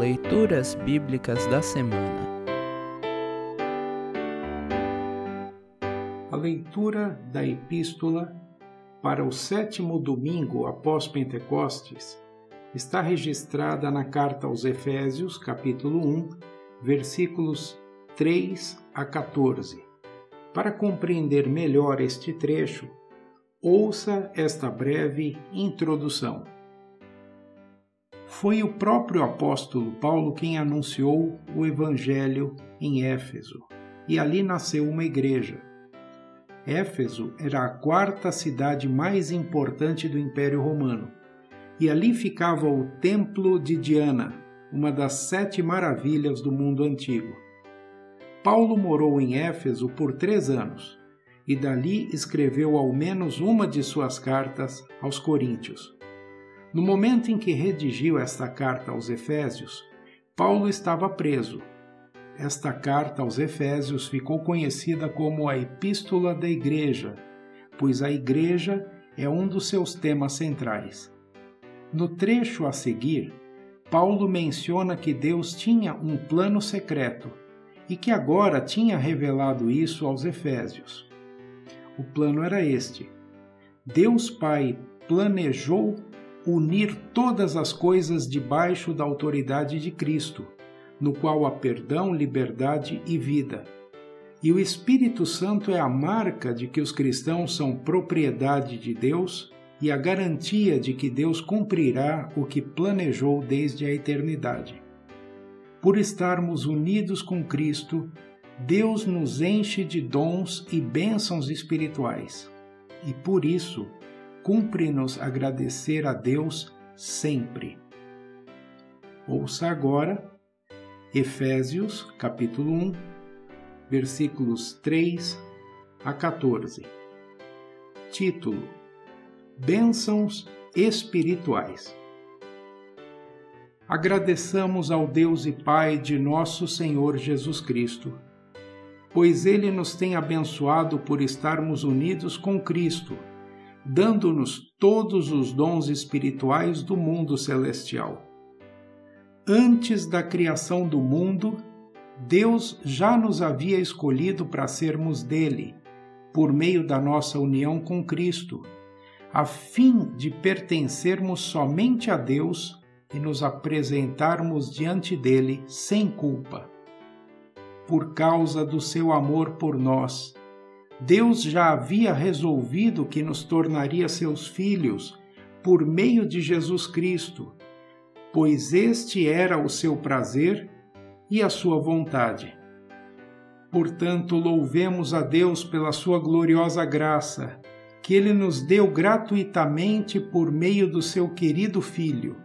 Leituras Bíblicas da Semana A leitura da Epístola para o sétimo domingo após Pentecostes está registrada na carta aos Efésios, capítulo 1, versículos 3 a 14. Para compreender melhor este trecho, ouça esta breve introdução. Foi o próprio apóstolo Paulo quem anunciou o Evangelho em Éfeso, e ali nasceu uma igreja. Éfeso era a quarta cidade mais importante do Império Romano, e ali ficava o Templo de Diana, uma das sete maravilhas do mundo antigo. Paulo morou em Éfeso por três anos e dali escreveu ao menos uma de suas cartas aos Coríntios. No momento em que redigiu esta carta aos Efésios, Paulo estava preso. Esta carta aos Efésios ficou conhecida como a Epístola da Igreja, pois a Igreja é um dos seus temas centrais. No trecho a seguir, Paulo menciona que Deus tinha um plano secreto e que agora tinha revelado isso aos Efésios. O plano era este: Deus Pai planejou unir todas as coisas debaixo da autoridade de Cristo, no qual há perdão, liberdade e vida. E o Espírito Santo é a marca de que os cristãos são propriedade de Deus e a garantia de que Deus cumprirá o que planejou desde a eternidade. Por estarmos unidos com Cristo, Deus nos enche de dons e bênçãos espirituais. E por isso, cumpre-nos agradecer a Deus sempre. Ouça agora Efésios, capítulo 1, versículos 3 a 14. Título: Bênçãos espirituais. Agradeçamos ao Deus e Pai de nosso Senhor Jesus Cristo pois ele nos tem abençoado por estarmos unidos com Cristo, dando-nos todos os dons espirituais do mundo celestial. Antes da criação do mundo, Deus já nos havia escolhido para sermos dele, por meio da nossa união com Cristo, a fim de pertencermos somente a Deus e nos apresentarmos diante dele sem culpa por causa do seu amor por nós. Deus já havia resolvido que nos tornaria seus filhos por meio de Jesus Cristo, pois este era o seu prazer e a sua vontade. Portanto, louvemos a Deus pela sua gloriosa graça, que ele nos deu gratuitamente por meio do seu querido Filho.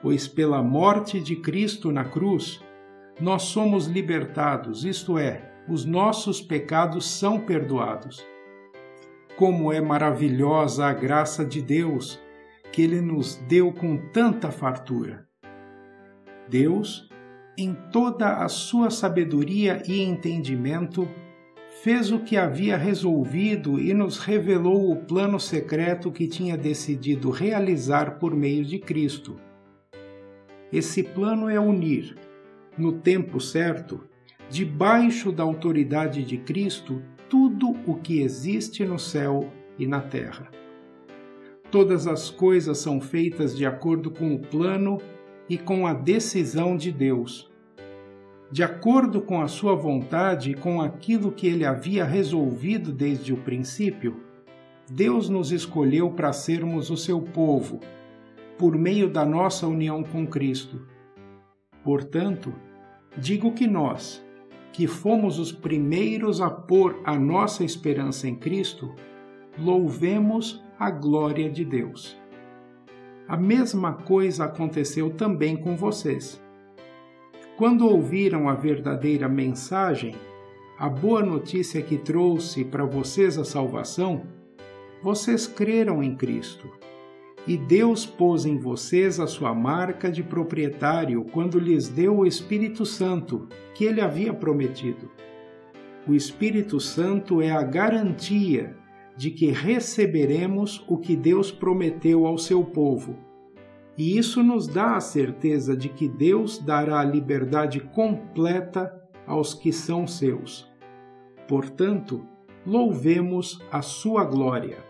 Pois pela morte de Cristo na cruz, nós somos libertados, isto é, os nossos pecados são perdoados. Como é maravilhosa a graça de Deus que Ele nos deu com tanta fartura. Deus, em toda a sua sabedoria e entendimento, fez o que havia resolvido e nos revelou o plano secreto que tinha decidido realizar por meio de Cristo. Esse plano é unir no tempo certo, debaixo da autoridade de Cristo, tudo o que existe no céu e na terra. Todas as coisas são feitas de acordo com o plano e com a decisão de Deus. De acordo com a sua vontade e com aquilo que ele havia resolvido desde o princípio, Deus nos escolheu para sermos o seu povo, por meio da nossa união com Cristo Portanto, digo que nós, que fomos os primeiros a pôr a nossa esperança em Cristo, louvemos a glória de Deus. A mesma coisa aconteceu também com vocês. Quando ouviram a verdadeira mensagem, a boa notícia que trouxe para vocês a salvação, vocês creram em Cristo e Deus pôs em vocês a sua marca de proprietário quando lhes deu o Espírito Santo, que ele havia prometido. O Espírito Santo é a garantia de que receberemos o que Deus prometeu ao seu povo. E isso nos dá a certeza de que Deus dará liberdade completa aos que são seus. Portanto, louvemos a sua glória.